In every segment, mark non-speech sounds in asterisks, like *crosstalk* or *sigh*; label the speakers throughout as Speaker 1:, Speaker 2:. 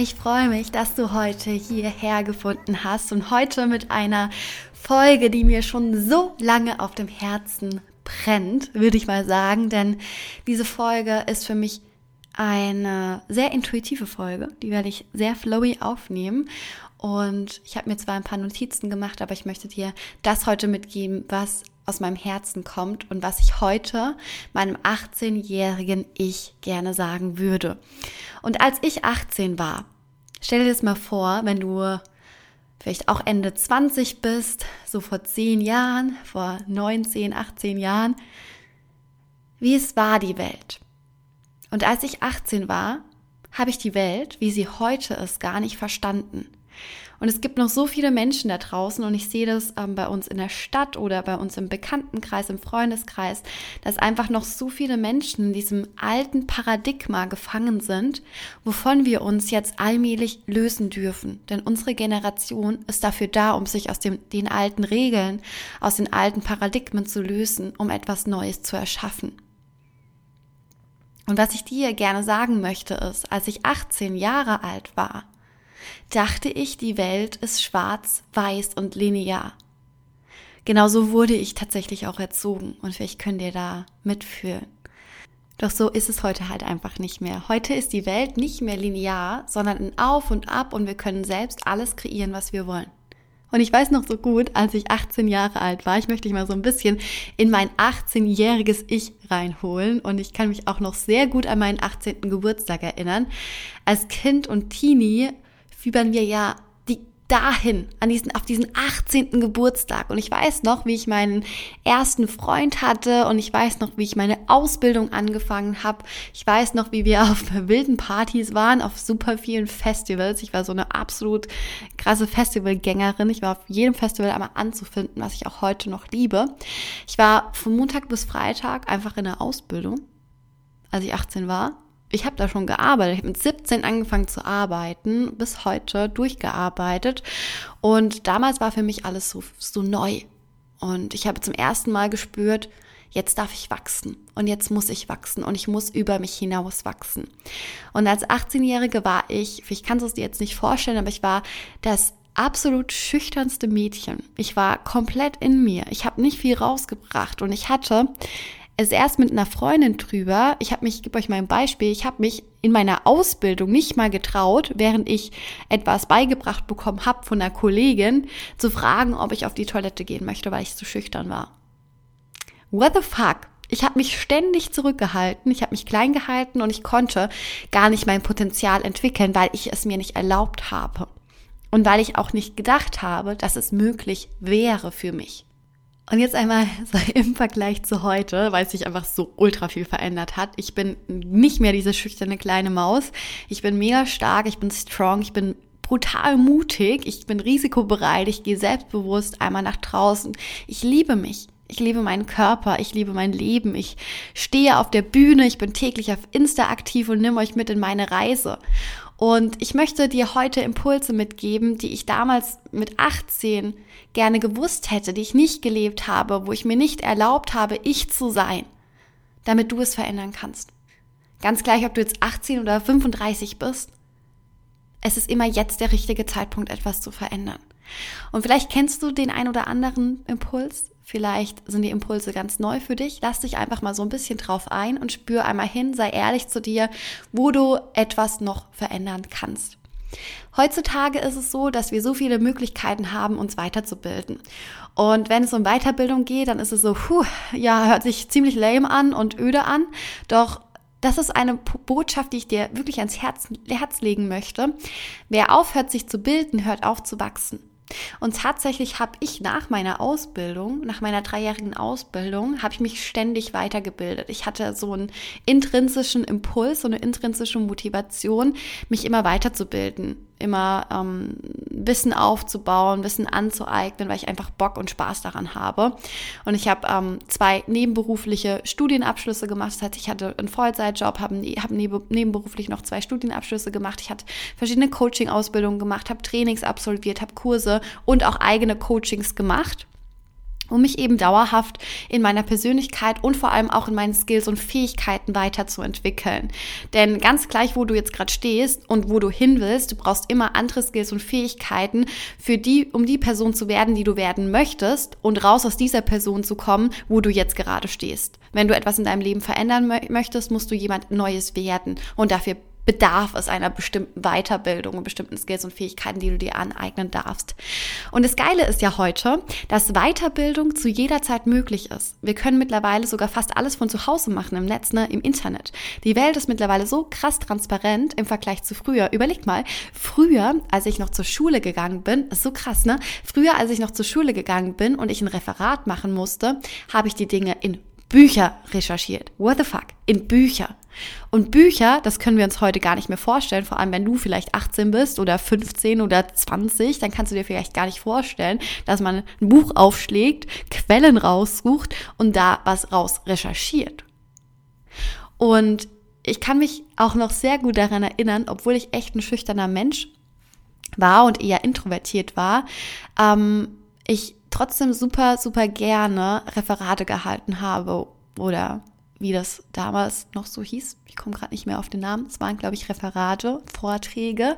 Speaker 1: Ich freue mich, dass du heute hierher gefunden hast und heute mit einer Folge, die mir schon so lange auf dem Herzen brennt, würde ich mal sagen, denn diese Folge ist für mich eine sehr intuitive Folge, die werde ich sehr flowy aufnehmen. Und ich habe mir zwar ein paar Notizen gemacht, aber ich möchte dir das heute mitgeben, was aus meinem Herzen kommt und was ich heute meinem 18-jährigen Ich gerne sagen würde. Und als ich 18 war, stell dir das mal vor, wenn du vielleicht auch Ende 20 bist, so vor 10 Jahren, vor 19, 18 Jahren, wie es war die Welt. Und als ich 18 war, habe ich die Welt, wie sie heute ist, gar nicht verstanden. Und es gibt noch so viele Menschen da draußen und ich sehe das ähm, bei uns in der Stadt oder bei uns im Bekanntenkreis, im Freundeskreis, dass einfach noch so viele Menschen in diesem alten Paradigma gefangen sind, wovon wir uns jetzt allmählich lösen dürfen. Denn unsere Generation ist dafür da, um sich aus dem, den alten Regeln, aus den alten Paradigmen zu lösen, um etwas Neues zu erschaffen. Und was ich dir gerne sagen möchte ist, als ich 18 Jahre alt war, dachte ich, die Welt ist schwarz, weiß und linear. Genauso wurde ich tatsächlich auch erzogen und vielleicht könnt ihr da mitfühlen. Doch so ist es heute halt einfach nicht mehr. Heute ist die Welt nicht mehr linear, sondern ein Auf und Ab und wir können selbst alles kreieren, was wir wollen. Und ich weiß noch so gut, als ich 18 Jahre alt war, ich möchte dich mal so ein bisschen in mein 18-jähriges Ich reinholen. Und ich kann mich auch noch sehr gut an meinen 18. Geburtstag erinnern. Als Kind und Teenie fiebern wir ja die dahin, an diesen, auf diesen 18. Geburtstag. Und ich weiß noch, wie ich meinen ersten Freund hatte und ich weiß noch, wie ich meine Ausbildung angefangen habe. Ich weiß noch, wie wir auf *laughs* wilden Partys waren, auf super vielen Festivals. Ich war so eine absolut krasse Festivalgängerin. Ich war auf jedem Festival einmal anzufinden, was ich auch heute noch liebe. Ich war von Montag bis Freitag einfach in der Ausbildung, als ich 18 war ich habe da schon gearbeitet. Ich habe mit 17 angefangen zu arbeiten, bis heute durchgearbeitet. Und damals war für mich alles so, so neu. Und ich habe zum ersten Mal gespürt, jetzt darf ich wachsen und jetzt muss ich wachsen und ich muss über mich hinaus wachsen. Und als 18-Jährige war ich, ich kann es dir jetzt nicht vorstellen, aber ich war das absolut schüchternste Mädchen. Ich war komplett in mir. Ich habe nicht viel rausgebracht und ich hatte es erst mit einer Freundin drüber. Ich habe mich, ich gebe euch mal ein Beispiel, ich habe mich in meiner Ausbildung nicht mal getraut, während ich etwas beigebracht bekommen habe von einer Kollegin, zu fragen, ob ich auf die Toilette gehen möchte, weil ich zu schüchtern war. What the fuck? Ich habe mich ständig zurückgehalten, ich habe mich klein gehalten und ich konnte gar nicht mein Potenzial entwickeln, weil ich es mir nicht erlaubt habe. Und weil ich auch nicht gedacht habe, dass es möglich wäre für mich. Und jetzt einmal *laughs* so im Vergleich zu heute, weil sich einfach so ultra viel verändert hat. Ich bin nicht mehr diese schüchterne kleine Maus. Ich bin mega stark, ich bin strong, ich bin brutal mutig, ich bin risikobereit, ich gehe selbstbewusst einmal nach draußen. Ich liebe mich. Ich liebe meinen Körper, ich liebe mein Leben, ich stehe auf der Bühne, ich bin täglich auf Insta aktiv und nehme euch mit in meine Reise. Und ich möchte dir heute Impulse mitgeben, die ich damals mit 18 gerne gewusst hätte, die ich nicht gelebt habe, wo ich mir nicht erlaubt habe, ich zu sein, damit du es verändern kannst. Ganz gleich, ob du jetzt 18 oder 35 bist. Es ist immer jetzt der richtige Zeitpunkt, etwas zu verändern. Und vielleicht kennst du den ein oder anderen Impuls. Vielleicht sind die Impulse ganz neu für dich. Lass dich einfach mal so ein bisschen drauf ein und spür einmal hin, sei ehrlich zu dir, wo du etwas noch verändern kannst. Heutzutage ist es so, dass wir so viele Möglichkeiten haben, uns weiterzubilden. Und wenn es um Weiterbildung geht, dann ist es so, puh, ja, hört sich ziemlich lame an und öde an. Doch das ist eine Botschaft, die ich dir wirklich ans Herz, Herz legen möchte. Wer aufhört, sich zu bilden, hört auf zu wachsen. Und tatsächlich habe ich nach meiner Ausbildung, nach meiner dreijährigen Ausbildung, habe ich mich ständig weitergebildet. Ich hatte so einen intrinsischen Impuls, so eine intrinsische Motivation, mich immer weiterzubilden immer ähm, Wissen aufzubauen, Wissen anzueignen, weil ich einfach Bock und Spaß daran habe. Und ich habe ähm, zwei nebenberufliche Studienabschlüsse gemacht. Das heißt, ich hatte einen Vollzeitjob, habe hab nebenberuflich noch zwei Studienabschlüsse gemacht. Ich hatte verschiedene Coaching-Ausbildungen gemacht, habe Trainings absolviert, habe Kurse und auch eigene Coachings gemacht um mich eben dauerhaft in meiner Persönlichkeit und vor allem auch in meinen Skills und Fähigkeiten weiterzuentwickeln. Denn ganz gleich, wo du jetzt gerade stehst und wo du hin willst, du brauchst immer andere Skills und Fähigkeiten für die, um die Person zu werden, die du werden möchtest und raus aus dieser Person zu kommen, wo du jetzt gerade stehst. Wenn du etwas in deinem Leben verändern möchtest, musst du jemand Neues werden und dafür bedarf es einer bestimmten Weiterbildung und bestimmten Skills und Fähigkeiten, die du dir aneignen darfst. Und das Geile ist ja heute, dass Weiterbildung zu jeder Zeit möglich ist. Wir können mittlerweile sogar fast alles von zu Hause machen im Netz, ne, im Internet. Die Welt ist mittlerweile so krass transparent im Vergleich zu früher. Überleg mal, früher, als ich noch zur Schule gegangen bin, ist so krass, ne? Früher, als ich noch zur Schule gegangen bin und ich ein Referat machen musste, habe ich die Dinge in Bücher recherchiert. What the fuck? In Bücher. Und Bücher, das können wir uns heute gar nicht mehr vorstellen, vor allem wenn du vielleicht 18 bist oder 15 oder 20, dann kannst du dir vielleicht gar nicht vorstellen, dass man ein Buch aufschlägt, Quellen raussucht und da was raus recherchiert. Und ich kann mich auch noch sehr gut daran erinnern, obwohl ich echt ein schüchterner Mensch war und eher introvertiert war, ähm, ich trotzdem super, super gerne Referate gehalten habe oder wie das damals noch so hieß. Ich komme gerade nicht mehr auf den Namen. Es waren, glaube ich, Referate, Vorträge.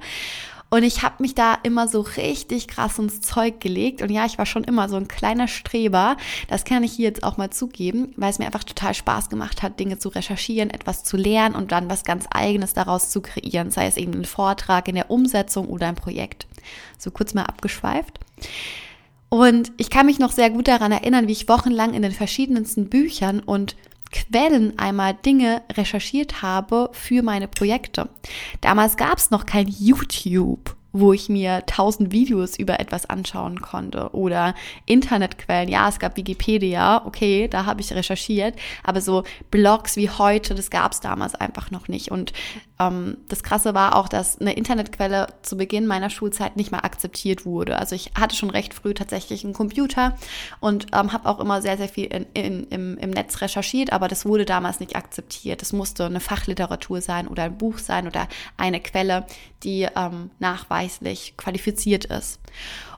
Speaker 1: Und ich habe mich da immer so richtig krass ins Zeug gelegt. Und ja, ich war schon immer so ein kleiner Streber. Das kann ich hier jetzt auch mal zugeben, weil es mir einfach total Spaß gemacht hat, Dinge zu recherchieren, etwas zu lernen und dann was ganz eigenes daraus zu kreieren. Sei es eben ein Vortrag in der Umsetzung oder ein Projekt. So kurz mal abgeschweift. Und ich kann mich noch sehr gut daran erinnern, wie ich wochenlang in den verschiedensten Büchern und Quellen einmal Dinge recherchiert habe für meine Projekte. Damals gab es noch kein YouTube wo ich mir tausend Videos über etwas anschauen konnte oder Internetquellen. Ja, es gab Wikipedia, okay, da habe ich recherchiert, aber so Blogs wie heute, das gab es damals einfach noch nicht. Und ähm, das Krasse war auch, dass eine Internetquelle zu Beginn meiner Schulzeit nicht mehr akzeptiert wurde. Also ich hatte schon recht früh tatsächlich einen Computer und ähm, habe auch immer sehr, sehr viel in, in, im, im Netz recherchiert, aber das wurde damals nicht akzeptiert. Es musste eine Fachliteratur sein oder ein Buch sein oder eine Quelle, die ähm, nachweislich qualifiziert ist.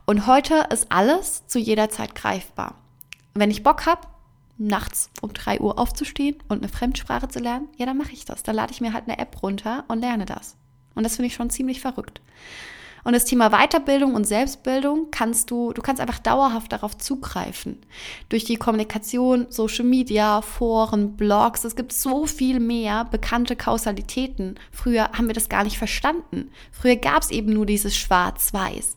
Speaker 1: Und heute ist alles zu jeder Zeit greifbar. Wenn ich Bock habe, nachts um drei Uhr aufzustehen und eine Fremdsprache zu lernen, ja, dann mache ich das. Dann lade ich mir halt eine App runter und lerne das. Und das finde ich schon ziemlich verrückt. Und das Thema Weiterbildung und Selbstbildung kannst du, du kannst einfach dauerhaft darauf zugreifen. Durch die Kommunikation, Social Media, Foren, Blogs, es gibt so viel mehr bekannte Kausalitäten. Früher haben wir das gar nicht verstanden. Früher gab es eben nur dieses Schwarz-Weiß.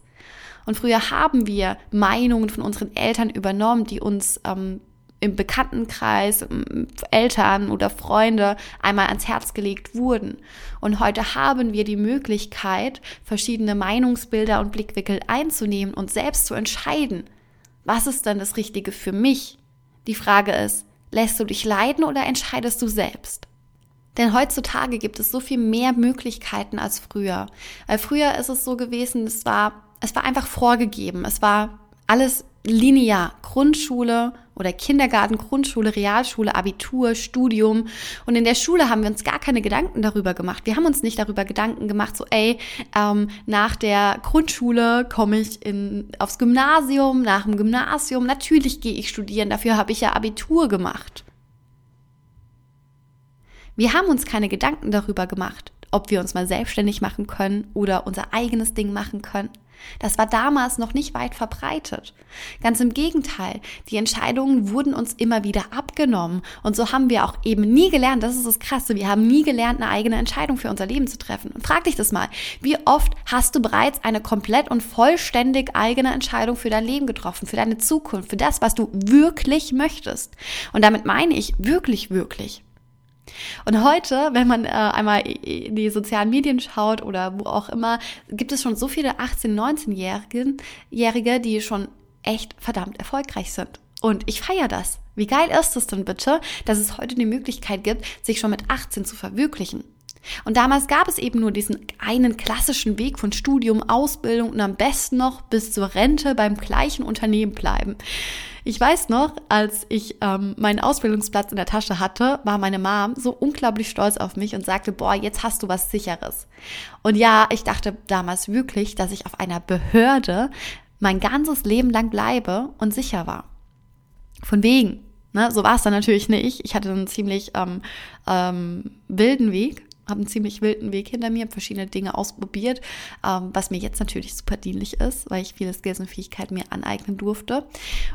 Speaker 1: Und früher haben wir Meinungen von unseren Eltern übernommen, die uns ähm, im Bekanntenkreis, Eltern oder Freunde einmal ans Herz gelegt wurden. Und heute haben wir die Möglichkeit, verschiedene Meinungsbilder und Blickwinkel einzunehmen und selbst zu entscheiden, was ist denn das Richtige für mich? Die Frage ist, lässt du dich leiden oder entscheidest du selbst? Denn heutzutage gibt es so viel mehr Möglichkeiten als früher. Weil früher ist es so gewesen, es war, es war einfach vorgegeben. Es war alles linear. Grundschule oder Kindergarten, Grundschule, Realschule, Abitur, Studium. Und in der Schule haben wir uns gar keine Gedanken darüber gemacht. Wir haben uns nicht darüber Gedanken gemacht, so ey, ähm, nach der Grundschule komme ich in, aufs Gymnasium, nach dem Gymnasium, natürlich gehe ich studieren, dafür habe ich ja Abitur gemacht. Wir haben uns keine Gedanken darüber gemacht, ob wir uns mal selbstständig machen können oder unser eigenes Ding machen können. Das war damals noch nicht weit verbreitet. Ganz im Gegenteil, die Entscheidungen wurden uns immer wieder abgenommen. Und so haben wir auch eben nie gelernt, das ist das Krasse, wir haben nie gelernt, eine eigene Entscheidung für unser Leben zu treffen. Und frag dich das mal, wie oft hast du bereits eine komplett und vollständig eigene Entscheidung für dein Leben getroffen, für deine Zukunft, für das, was du wirklich möchtest? Und damit meine ich wirklich, wirklich. Und heute, wenn man äh, einmal in die sozialen Medien schaut oder wo auch immer, gibt es schon so viele 18-, 19-Jährige, die schon echt verdammt erfolgreich sind. Und ich feiere das. Wie geil ist es denn bitte, dass es heute die Möglichkeit gibt, sich schon mit 18 zu verwirklichen? Und damals gab es eben nur diesen einen klassischen Weg von Studium, Ausbildung und am besten noch bis zur Rente beim gleichen Unternehmen bleiben. Ich weiß noch, als ich ähm, meinen Ausbildungsplatz in der Tasche hatte, war meine Mom so unglaublich stolz auf mich und sagte, boah, jetzt hast du was Sicheres. Und ja, ich dachte damals wirklich, dass ich auf einer Behörde mein ganzes Leben lang bleibe und sicher war. Von wegen. Ne? So war es dann natürlich nicht. Ich hatte einen ziemlich ähm, ähm, wilden Weg habe einen ziemlich wilden Weg hinter mir, habe verschiedene Dinge ausprobiert, ähm, was mir jetzt natürlich super dienlich ist, weil ich viele Skills und Fähigkeiten mir aneignen durfte.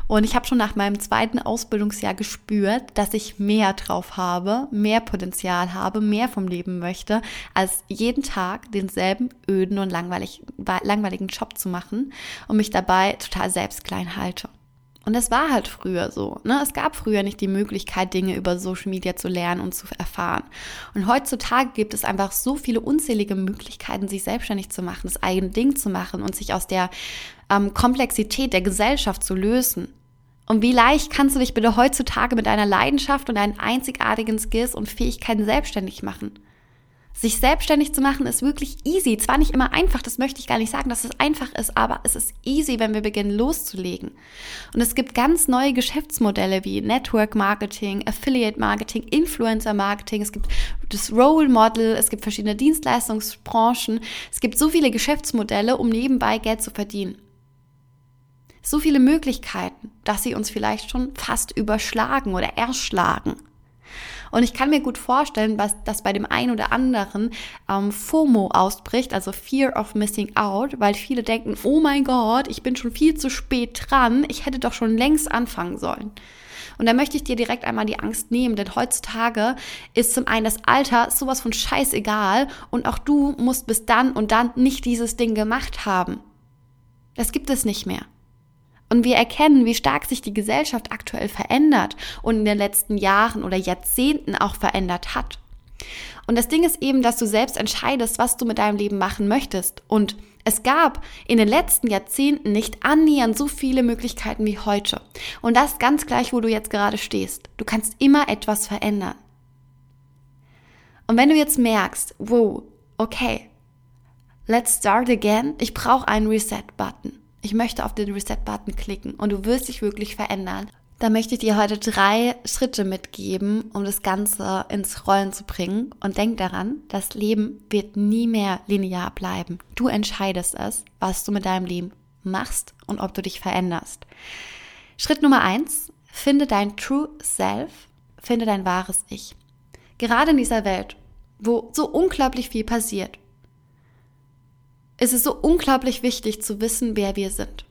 Speaker 1: Und ich habe schon nach meinem zweiten Ausbildungsjahr gespürt, dass ich mehr drauf habe, mehr Potenzial habe, mehr vom Leben möchte, als jeden Tag denselben öden und langweilig, langweiligen Job zu machen und mich dabei total selbst klein halte. Und es war halt früher so. Ne? Es gab früher nicht die Möglichkeit, Dinge über Social Media zu lernen und zu erfahren. Und heutzutage gibt es einfach so viele unzählige Möglichkeiten, sich selbstständig zu machen, das eigene Ding zu machen und sich aus der ähm, Komplexität der Gesellschaft zu lösen. Und wie leicht kannst du dich bitte heutzutage mit deiner Leidenschaft und deinen einzigartigen Skills und Fähigkeiten selbstständig machen? Sich selbstständig zu machen ist wirklich easy. Zwar nicht immer einfach, das möchte ich gar nicht sagen, dass es einfach ist, aber es ist easy, wenn wir beginnen loszulegen. Und es gibt ganz neue Geschäftsmodelle wie Network Marketing, Affiliate Marketing, Influencer Marketing, es gibt das Role Model, es gibt verschiedene Dienstleistungsbranchen, es gibt so viele Geschäftsmodelle, um nebenbei Geld zu verdienen. So viele Möglichkeiten, dass sie uns vielleicht schon fast überschlagen oder erschlagen. Und ich kann mir gut vorstellen, was, dass bei dem einen oder anderen ähm, FOMO ausbricht, also Fear of Missing Out, weil viele denken, oh mein Gott, ich bin schon viel zu spät dran, ich hätte doch schon längst anfangen sollen. Und da möchte ich dir direkt einmal die Angst nehmen, denn heutzutage ist zum einen das Alter sowas von scheißegal und auch du musst bis dann und dann nicht dieses Ding gemacht haben. Das gibt es nicht mehr. Und wir erkennen, wie stark sich die Gesellschaft aktuell verändert und in den letzten Jahren oder Jahrzehnten auch verändert hat. Und das Ding ist eben, dass du selbst entscheidest, was du mit deinem Leben machen möchtest. Und es gab in den letzten Jahrzehnten nicht annähernd so viele Möglichkeiten wie heute. Und das ganz gleich, wo du jetzt gerade stehst. Du kannst immer etwas verändern. Und wenn du jetzt merkst, wow, okay, let's start again, ich brauche einen Reset-Button ich möchte auf den Reset-Button klicken und du wirst dich wirklich verändern. Da möchte ich dir heute drei Schritte mitgeben, um das Ganze ins Rollen zu bringen. Und denk daran, das Leben wird nie mehr linear bleiben. Du entscheidest es, was du mit deinem Leben machst und ob du dich veränderst. Schritt Nummer eins, finde dein True Self, finde dein wahres Ich. Gerade in dieser Welt, wo so unglaublich viel passiert, es ist so unglaublich wichtig zu wissen, wer wir sind.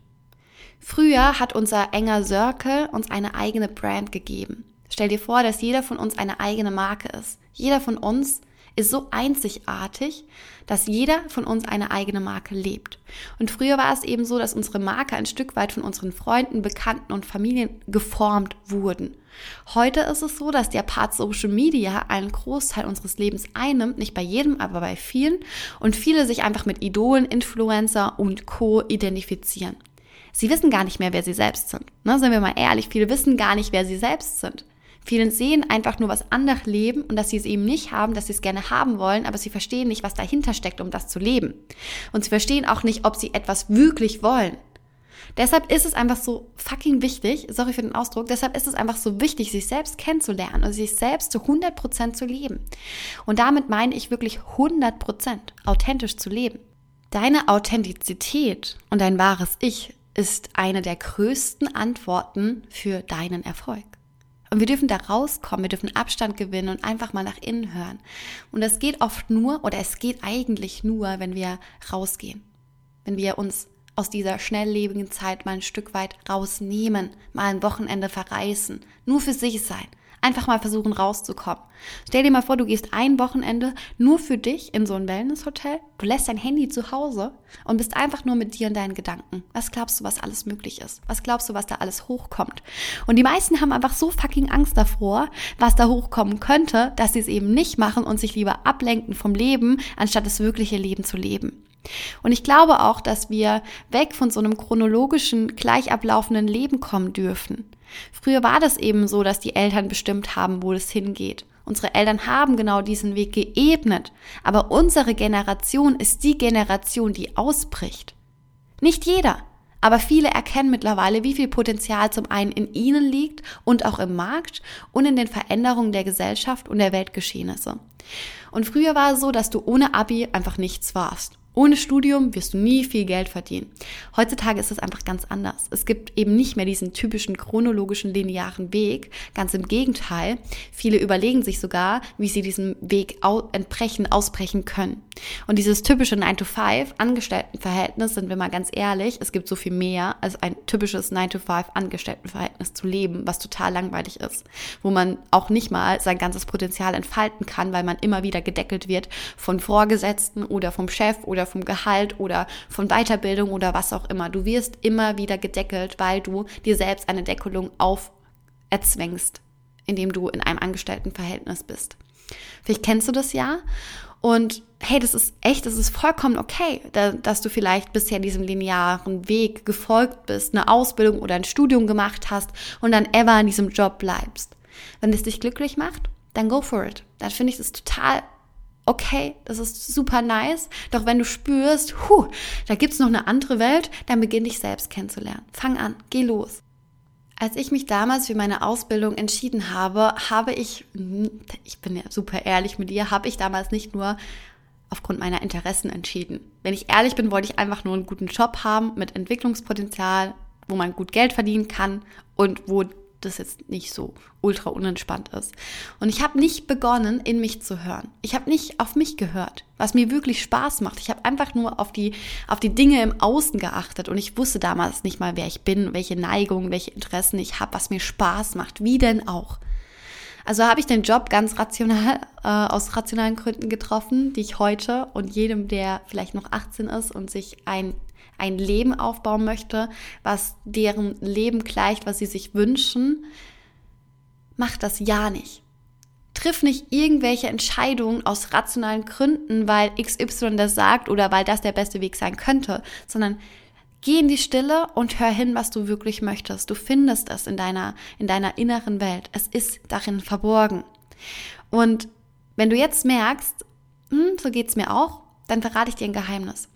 Speaker 1: Früher hat unser enger Circle uns eine eigene Brand gegeben. Stell dir vor, dass jeder von uns eine eigene Marke ist. Jeder von uns ist so einzigartig, dass jeder von uns eine eigene Marke lebt. Und früher war es eben so, dass unsere Marke ein Stück weit von unseren Freunden, Bekannten und Familien geformt wurden. Heute ist es so, dass der Part Social Media einen Großteil unseres Lebens einnimmt, nicht bei jedem, aber bei vielen, und viele sich einfach mit Idolen, Influencer und Co. identifizieren. Sie wissen gar nicht mehr, wer sie selbst sind. Ne, sind wir mal ehrlich, viele wissen gar nicht, wer sie selbst sind. Vielen sehen einfach nur, was andere leben und dass sie es eben nicht haben, dass sie es gerne haben wollen, aber sie verstehen nicht, was dahinter steckt, um das zu leben. Und sie verstehen auch nicht, ob sie etwas wirklich wollen. Deshalb ist es einfach so fucking wichtig, sorry für den Ausdruck, deshalb ist es einfach so wichtig, sich selbst kennenzulernen und sich selbst zu 100% zu leben. Und damit meine ich wirklich 100% authentisch zu leben. Deine Authentizität und dein wahres Ich ist eine der größten Antworten für deinen Erfolg. Und wir dürfen da rauskommen, wir dürfen Abstand gewinnen und einfach mal nach innen hören. Und das geht oft nur, oder es geht eigentlich nur, wenn wir rausgehen. Wenn wir uns aus dieser schnelllebigen Zeit mal ein Stück weit rausnehmen, mal ein Wochenende verreißen, nur für sich sein, Einfach mal versuchen rauszukommen. Stell dir mal vor, du gehst ein Wochenende nur für dich in so ein Wellnesshotel. Du lässt dein Handy zu Hause und bist einfach nur mit dir und deinen Gedanken. Was glaubst du, was alles möglich ist? Was glaubst du, was da alles hochkommt? Und die meisten haben einfach so fucking Angst davor, was da hochkommen könnte, dass sie es eben nicht machen und sich lieber ablenken vom Leben, anstatt das wirkliche Leben zu leben. Und ich glaube auch, dass wir weg von so einem chronologischen, gleich ablaufenden Leben kommen dürfen. Früher war das eben so, dass die Eltern bestimmt haben, wo es hingeht. Unsere Eltern haben genau diesen Weg geebnet, aber unsere Generation ist die Generation, die ausbricht. Nicht jeder, aber viele erkennen mittlerweile, wie viel Potenzial zum einen in ihnen liegt und auch im Markt und in den Veränderungen der Gesellschaft und der Weltgeschehnisse. Und früher war es so, dass du ohne Abi einfach nichts warst. Ohne Studium wirst du nie viel Geld verdienen. Heutzutage ist es einfach ganz anders. Es gibt eben nicht mehr diesen typischen chronologischen linearen Weg. Ganz im Gegenteil. Viele überlegen sich sogar, wie sie diesen Weg entbrechen, ausbrechen können. Und dieses typische 9-to-5 Angestelltenverhältnis, sind wir mal ganz ehrlich, es gibt so viel mehr als ein typisches 9-to-5 Angestelltenverhältnis zu leben, was total langweilig ist. Wo man auch nicht mal sein ganzes Potenzial entfalten kann, weil man immer wieder gedeckelt wird von Vorgesetzten oder vom Chef oder oder vom Gehalt oder von Weiterbildung oder was auch immer. Du wirst immer wieder gedeckelt, weil du dir selbst eine Deckelung auferzwängst, indem du in einem Angestelltenverhältnis bist. Vielleicht kennst du das ja. Und hey, das ist echt, das ist vollkommen okay, dass du vielleicht bisher diesem linearen Weg gefolgt bist, eine Ausbildung oder ein Studium gemacht hast und dann ever in diesem Job bleibst. Wenn es dich glücklich macht, dann go for it. Dann finde ich das total okay, das ist super nice. Doch wenn du spürst, hu, da gibt's noch eine andere Welt, dann beginn dich selbst kennenzulernen. Fang an, geh los. Als ich mich damals für meine Ausbildung entschieden habe, habe ich, ich bin ja super ehrlich mit dir, habe ich damals nicht nur aufgrund meiner Interessen entschieden. Wenn ich ehrlich bin, wollte ich einfach nur einen guten Job haben mit Entwicklungspotenzial, wo man gut Geld verdienen kann und wo das jetzt nicht so ultra unentspannt ist. Und ich habe nicht begonnen, in mich zu hören. Ich habe nicht auf mich gehört, was mir wirklich Spaß macht. Ich habe einfach nur auf die, auf die Dinge im Außen geachtet und ich wusste damals nicht mal, wer ich bin, welche Neigungen, welche Interessen ich habe, was mir Spaß macht. Wie denn auch? Also habe ich den Job ganz rational, äh, aus rationalen Gründen getroffen, die ich heute und jedem, der vielleicht noch 18 ist und sich ein ein Leben aufbauen möchte, was deren Leben gleicht, was sie sich wünschen, mach das ja nicht. Triff nicht irgendwelche Entscheidungen aus rationalen Gründen, weil XY das sagt oder weil das der beste Weg sein könnte, sondern geh in die Stille und hör hin, was du wirklich möchtest. Du findest es in deiner, in deiner inneren Welt. Es ist darin verborgen. Und wenn du jetzt merkst, hm, so geht's mir auch, dann verrate ich dir ein Geheimnis.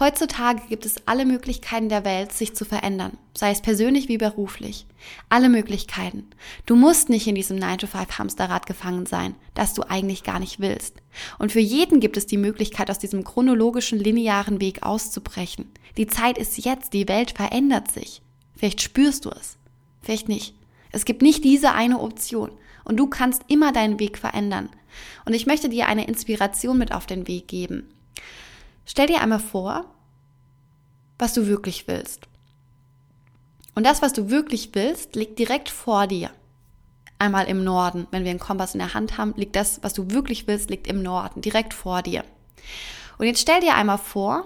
Speaker 1: Heutzutage gibt es alle Möglichkeiten der Welt, sich zu verändern, sei es persönlich wie beruflich. Alle Möglichkeiten. Du musst nicht in diesem 9-to-5-Hamsterrad gefangen sein, das du eigentlich gar nicht willst. Und für jeden gibt es die Möglichkeit, aus diesem chronologischen, linearen Weg auszubrechen. Die Zeit ist jetzt, die Welt verändert sich. Vielleicht spürst du es, vielleicht nicht. Es gibt nicht diese eine Option. Und du kannst immer deinen Weg verändern. Und ich möchte dir eine Inspiration mit auf den Weg geben. Stell dir einmal vor, was du wirklich willst. Und das, was du wirklich willst, liegt direkt vor dir. Einmal im Norden. Wenn wir einen Kompass in der Hand haben, liegt das, was du wirklich willst, liegt im Norden, direkt vor dir. Und jetzt stell dir einmal vor,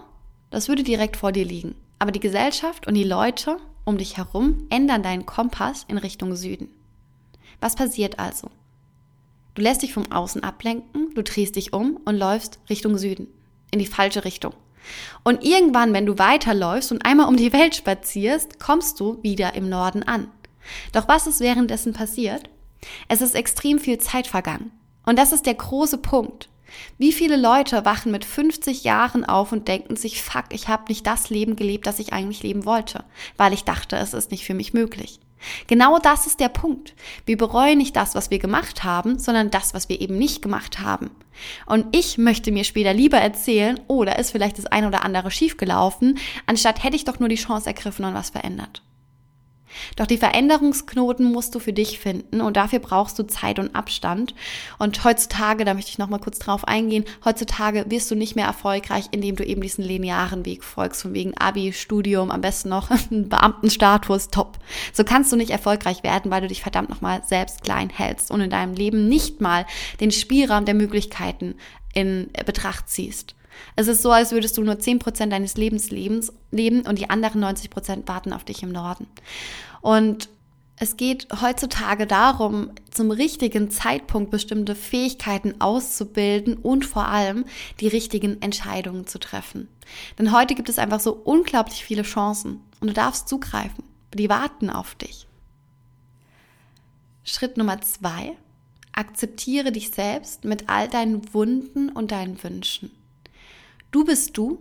Speaker 1: das würde direkt vor dir liegen. Aber die Gesellschaft und die Leute um dich herum ändern deinen Kompass in Richtung Süden. Was passiert also? Du lässt dich vom Außen ablenken, du drehst dich um und läufst Richtung Süden in die falsche Richtung. Und irgendwann, wenn du weiterläufst und einmal um die Welt spazierst, kommst du wieder im Norden an. Doch was ist währenddessen passiert? Es ist extrem viel Zeit vergangen. Und das ist der große Punkt. Wie viele Leute wachen mit 50 Jahren auf und denken sich, fuck, ich habe nicht das Leben gelebt, das ich eigentlich leben wollte, weil ich dachte, es ist nicht für mich möglich. Genau das ist der Punkt. Wir bereuen nicht das, was wir gemacht haben, sondern das, was wir eben nicht gemacht haben. Und ich möchte mir später lieber erzählen, oh, da ist vielleicht das eine oder andere schiefgelaufen, anstatt hätte ich doch nur die Chance ergriffen und was verändert. Doch die Veränderungsknoten musst du für dich finden und dafür brauchst du Zeit und Abstand. Und heutzutage, da möchte ich nochmal kurz drauf eingehen, heutzutage wirst du nicht mehr erfolgreich, indem du eben diesen linearen Weg folgst, von wegen Abi, Studium, am besten noch *laughs* Beamtenstatus, top. So kannst du nicht erfolgreich werden, weil du dich verdammt nochmal selbst klein hältst und in deinem Leben nicht mal den Spielraum der Möglichkeiten in Betracht ziehst. Es ist so, als würdest du nur 10% deines Lebens leben und die anderen 90% warten auf dich im Norden. Und es geht heutzutage darum, zum richtigen Zeitpunkt bestimmte Fähigkeiten auszubilden und vor allem die richtigen Entscheidungen zu treffen. Denn heute gibt es einfach so unglaublich viele Chancen und du darfst zugreifen. Die warten auf dich. Schritt Nummer zwei. Akzeptiere dich selbst mit all deinen Wunden und deinen Wünschen. Du bist du,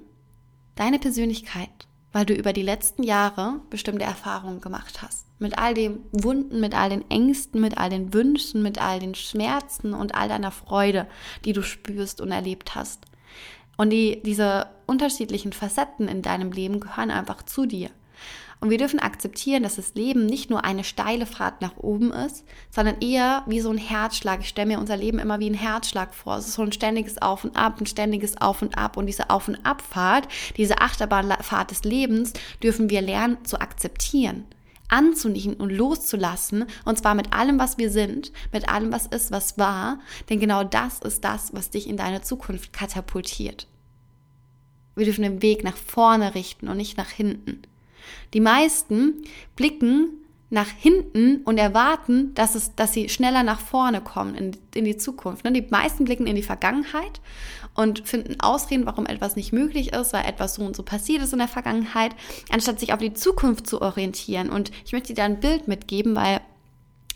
Speaker 1: deine Persönlichkeit, weil du über die letzten Jahre bestimmte Erfahrungen gemacht hast. Mit all den Wunden, mit all den Ängsten, mit all den Wünschen, mit all den Schmerzen und all deiner Freude, die du spürst und erlebt hast. Und die, diese unterschiedlichen Facetten in deinem Leben gehören einfach zu dir. Und wir dürfen akzeptieren, dass das Leben nicht nur eine steile Fahrt nach oben ist, sondern eher wie so ein Herzschlag. Ich stelle mir unser Leben immer wie ein Herzschlag vor. Es ist so ein ständiges Auf und Ab, ein ständiges Auf und Ab. Und diese Auf- und Abfahrt, diese Achterbahnfahrt des Lebens, dürfen wir lernen zu akzeptieren anzunehmen und loszulassen, und zwar mit allem, was wir sind, mit allem, was ist, was war, denn genau das ist das, was dich in deine Zukunft katapultiert. Wir dürfen den Weg nach vorne richten und nicht nach hinten. Die meisten blicken nach hinten und erwarten, dass, es, dass sie schneller nach vorne kommen in, in die Zukunft. Ne? Die meisten blicken in die Vergangenheit und finden Ausreden, warum etwas nicht möglich ist, weil etwas so und so passiert ist in der Vergangenheit, anstatt sich auf die Zukunft zu orientieren. Und ich möchte dir da ein Bild mitgeben, weil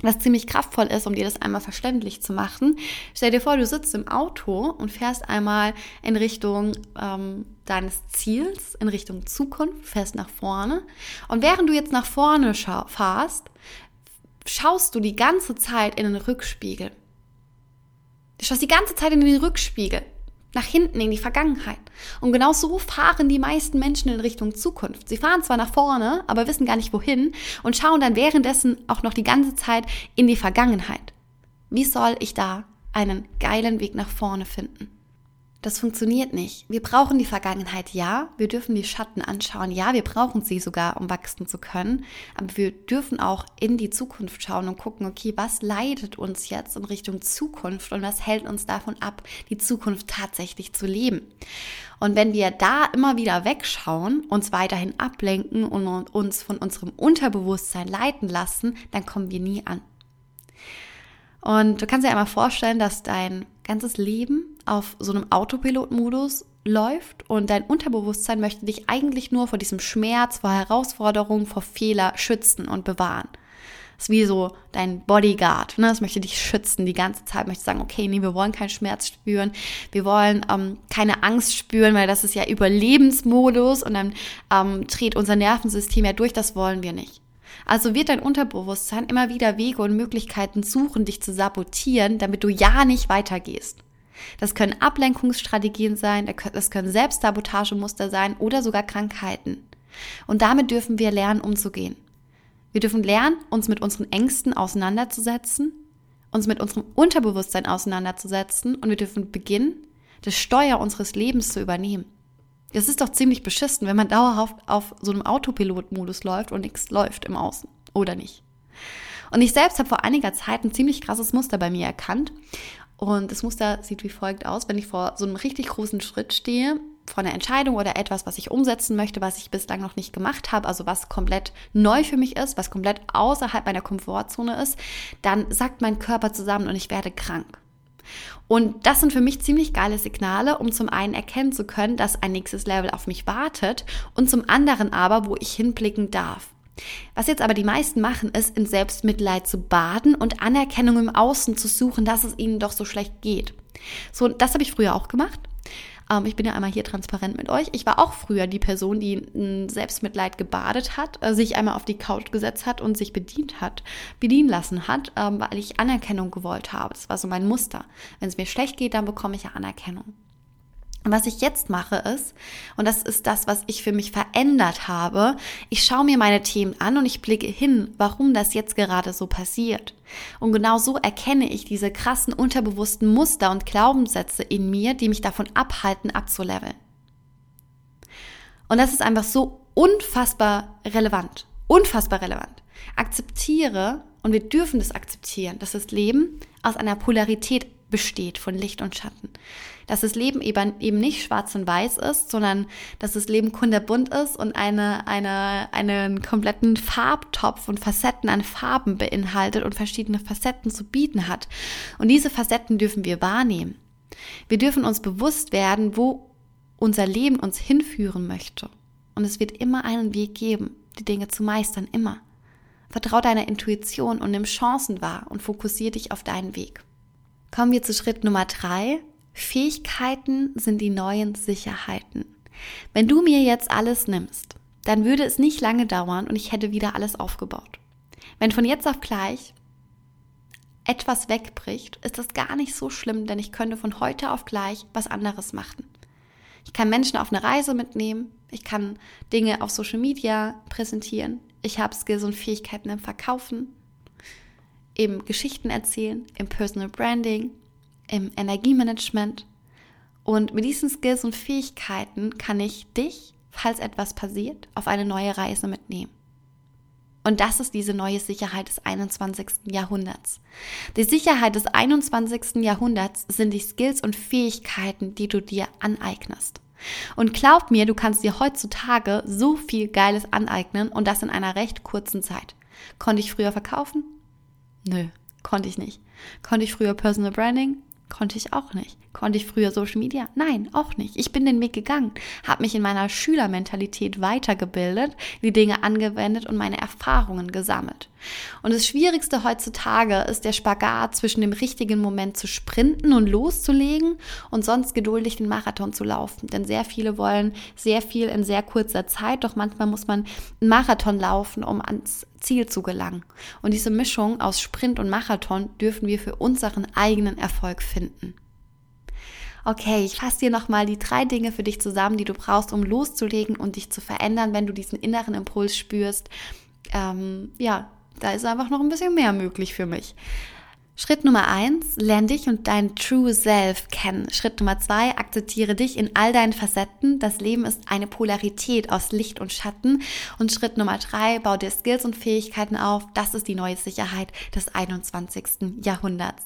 Speaker 1: was ziemlich kraftvoll ist, um dir das einmal verständlich zu machen. Stell dir vor, du sitzt im Auto und fährst einmal in Richtung ähm, deines Ziels, in Richtung Zukunft, fährst nach vorne. Und während du jetzt nach vorne scha fahrst, schaust du die ganze Zeit in den Rückspiegel. Du schaust die ganze Zeit in den Rückspiegel nach hinten in die Vergangenheit. Und genau so fahren die meisten Menschen in Richtung Zukunft. Sie fahren zwar nach vorne, aber wissen gar nicht wohin und schauen dann währenddessen auch noch die ganze Zeit in die Vergangenheit. Wie soll ich da einen geilen Weg nach vorne finden? Das funktioniert nicht. Wir brauchen die Vergangenheit, ja. Wir dürfen die Schatten anschauen, ja. Wir brauchen sie sogar, um wachsen zu können. Aber wir dürfen auch in die Zukunft schauen und gucken, okay, was leitet uns jetzt in Richtung Zukunft und was hält uns davon ab, die Zukunft tatsächlich zu leben. Und wenn wir da immer wieder wegschauen, uns weiterhin ablenken und uns von unserem Unterbewusstsein leiten lassen, dann kommen wir nie an. Und du kannst dir einmal vorstellen, dass dein ganzes Leben auf so einem Autopilot-Modus läuft und dein Unterbewusstsein möchte dich eigentlich nur vor diesem Schmerz, vor Herausforderungen, vor Fehler schützen und bewahren. Das ist wie so dein Bodyguard. Ne? Das möchte dich schützen die ganze Zeit. Möchte sagen, okay, nee, wir wollen keinen Schmerz spüren. Wir wollen ähm, keine Angst spüren, weil das ist ja Überlebensmodus und dann ähm, dreht unser Nervensystem ja durch. Das wollen wir nicht. Also wird dein Unterbewusstsein immer wieder Wege und Möglichkeiten suchen, dich zu sabotieren, damit du ja nicht weitergehst. Das können Ablenkungsstrategien sein, das können Selbstsabotagemuster sein oder sogar Krankheiten. Und damit dürfen wir lernen, umzugehen. Wir dürfen lernen, uns mit unseren Ängsten auseinanderzusetzen, uns mit unserem Unterbewusstsein auseinanderzusetzen und wir dürfen beginnen, das Steuer unseres Lebens zu übernehmen. Das ist doch ziemlich beschissen, wenn man dauerhaft auf so einem Autopilot-Modus läuft und nichts läuft im Außen. Oder nicht? Und ich selbst habe vor einiger Zeit ein ziemlich krasses Muster bei mir erkannt. Und das Muster sieht wie folgt aus, wenn ich vor so einem richtig großen Schritt stehe, vor einer Entscheidung oder etwas, was ich umsetzen möchte, was ich bislang noch nicht gemacht habe, also was komplett neu für mich ist, was komplett außerhalb meiner Komfortzone ist, dann sackt mein Körper zusammen und ich werde krank. Und das sind für mich ziemlich geile Signale, um zum einen erkennen zu können, dass ein nächstes Level auf mich wartet und zum anderen aber, wo ich hinblicken darf. Was jetzt aber die meisten machen, ist in Selbstmitleid zu baden und Anerkennung im Außen zu suchen, dass es ihnen doch so schlecht geht. So, das habe ich früher auch gemacht. Ähm, ich bin ja einmal hier transparent mit euch. Ich war auch früher die Person, die in Selbstmitleid gebadet hat, äh, sich einmal auf die Couch gesetzt hat und sich bedient hat, bedienen lassen hat, ähm, weil ich Anerkennung gewollt habe. Das war so mein Muster. Wenn es mir schlecht geht, dann bekomme ich ja Anerkennung. Was ich jetzt mache ist, und das ist das, was ich für mich verändert habe, ich schaue mir meine Themen an und ich blicke hin, warum das jetzt gerade so passiert. Und genau so erkenne ich diese krassen unterbewussten Muster und Glaubenssätze in mir, die mich davon abhalten, abzuleveln. Und das ist einfach so unfassbar relevant. Unfassbar relevant. Akzeptiere, und wir dürfen das akzeptieren, dass das Leben aus einer Polarität besteht von Licht und Schatten. Dass das Leben eben, eben nicht schwarz und weiß ist, sondern dass das Leben kunderbunt ist und eine, eine, einen kompletten Farbtopf und Facetten an Farben beinhaltet und verschiedene Facetten zu bieten hat. Und diese Facetten dürfen wir wahrnehmen. Wir dürfen uns bewusst werden, wo unser Leben uns hinführen möchte. Und es wird immer einen Weg geben, die Dinge zu meistern, immer. Vertrau deiner Intuition und nimm Chancen wahr und fokussiere dich auf deinen Weg. Kommen wir zu Schritt Nummer drei. Fähigkeiten sind die neuen Sicherheiten. Wenn du mir jetzt alles nimmst, dann würde es nicht lange dauern und ich hätte wieder alles aufgebaut. Wenn von jetzt auf gleich etwas wegbricht, ist das gar nicht so schlimm, denn ich könnte von heute auf gleich was anderes machen. Ich kann Menschen auf eine Reise mitnehmen, ich kann Dinge auf Social Media präsentieren, ich habe Skills und Fähigkeiten im Verkaufen, im Geschichten erzählen, im Personal Branding, im Energiemanagement. Und mit diesen Skills und Fähigkeiten kann ich dich, falls etwas passiert, auf eine neue Reise mitnehmen. Und das ist diese neue Sicherheit des 21. Jahrhunderts. Die Sicherheit des 21. Jahrhunderts sind die Skills und Fähigkeiten, die du dir aneignest. Und glaub mir, du kannst dir heutzutage so viel Geiles aneignen und das in einer recht kurzen Zeit. Konnte ich früher verkaufen? Nö, konnte ich nicht. Konnte ich früher Personal Branding? Konnte ich auch nicht. Konnte ich früher Social Media? Nein, auch nicht. Ich bin den Weg gegangen, habe mich in meiner Schülermentalität weitergebildet, die Dinge angewendet und meine Erfahrungen gesammelt. Und das Schwierigste heutzutage ist der Spagat zwischen dem richtigen Moment zu sprinten und loszulegen und sonst geduldig den Marathon zu laufen. Denn sehr viele wollen sehr viel in sehr kurzer Zeit, doch manchmal muss man einen Marathon laufen, um ans Ziel zu gelangen. Und diese Mischung aus Sprint und Marathon dürfen wir für unseren eigenen Erfolg finden. Okay, ich fasse dir nochmal die drei Dinge für dich zusammen, die du brauchst, um loszulegen und dich zu verändern, wenn du diesen inneren Impuls spürst. Ähm, ja, da ist einfach noch ein bisschen mehr möglich für mich. Schritt Nummer eins, lerne dich und dein True Self kennen. Schritt Nummer zwei, akzeptiere dich in all deinen Facetten. Das Leben ist eine Polarität aus Licht und Schatten. Und Schritt Nummer drei, bau dir Skills und Fähigkeiten auf. Das ist die neue Sicherheit des 21. Jahrhunderts.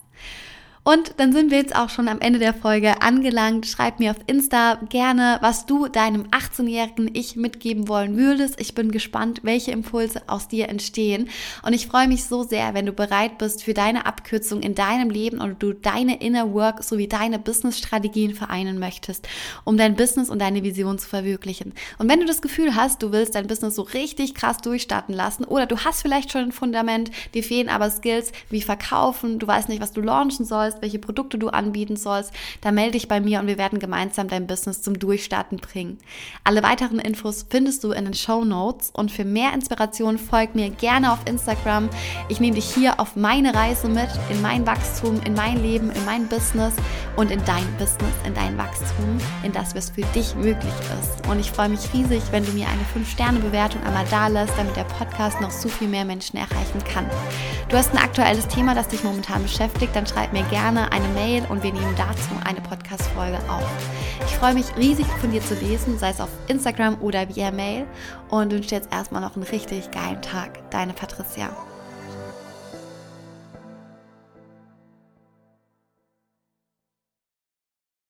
Speaker 1: Und dann sind wir jetzt auch schon am Ende der Folge angelangt. Schreib mir auf Insta gerne, was du deinem 18-jährigen Ich mitgeben wollen würdest. Ich bin gespannt, welche Impulse aus dir entstehen. Und ich freue mich so sehr, wenn du bereit bist für deine Abkürzung in deinem Leben und du deine Inner Work sowie deine Business-Strategien vereinen möchtest, um dein Business und deine Vision zu verwirklichen. Und wenn du das Gefühl hast, du willst dein Business so richtig krass durchstarten lassen oder du hast vielleicht schon ein Fundament, dir fehlen aber Skills wie Verkaufen, du weißt nicht, was du launchen sollst, sollst, welche Produkte du anbieten sollst, dann melde dich bei mir und wir werden gemeinsam dein Business zum Durchstarten bringen. Alle weiteren Infos findest du in den Show Notes und für mehr Inspiration folg mir gerne auf Instagram. Ich nehme dich hier auf meine Reise mit, in mein Wachstum, in mein Leben, in mein Business und in dein Business, in dein Wachstum, in das, was für dich möglich ist. Und ich freue mich riesig, wenn du mir eine 5-Sterne-Bewertung einmal da lässt, damit der Podcast noch so viel mehr Menschen erreichen kann. Du hast ein aktuelles Thema, das dich momentan beschäftigt, dann schreib mir gerne gerne eine Mail und wir nehmen dazu eine Podcast-Folge auf. Ich freue mich riesig von dir zu lesen, sei es auf Instagram oder via Mail und wünsche dir jetzt erstmal noch einen richtig geilen Tag. Deine Patricia.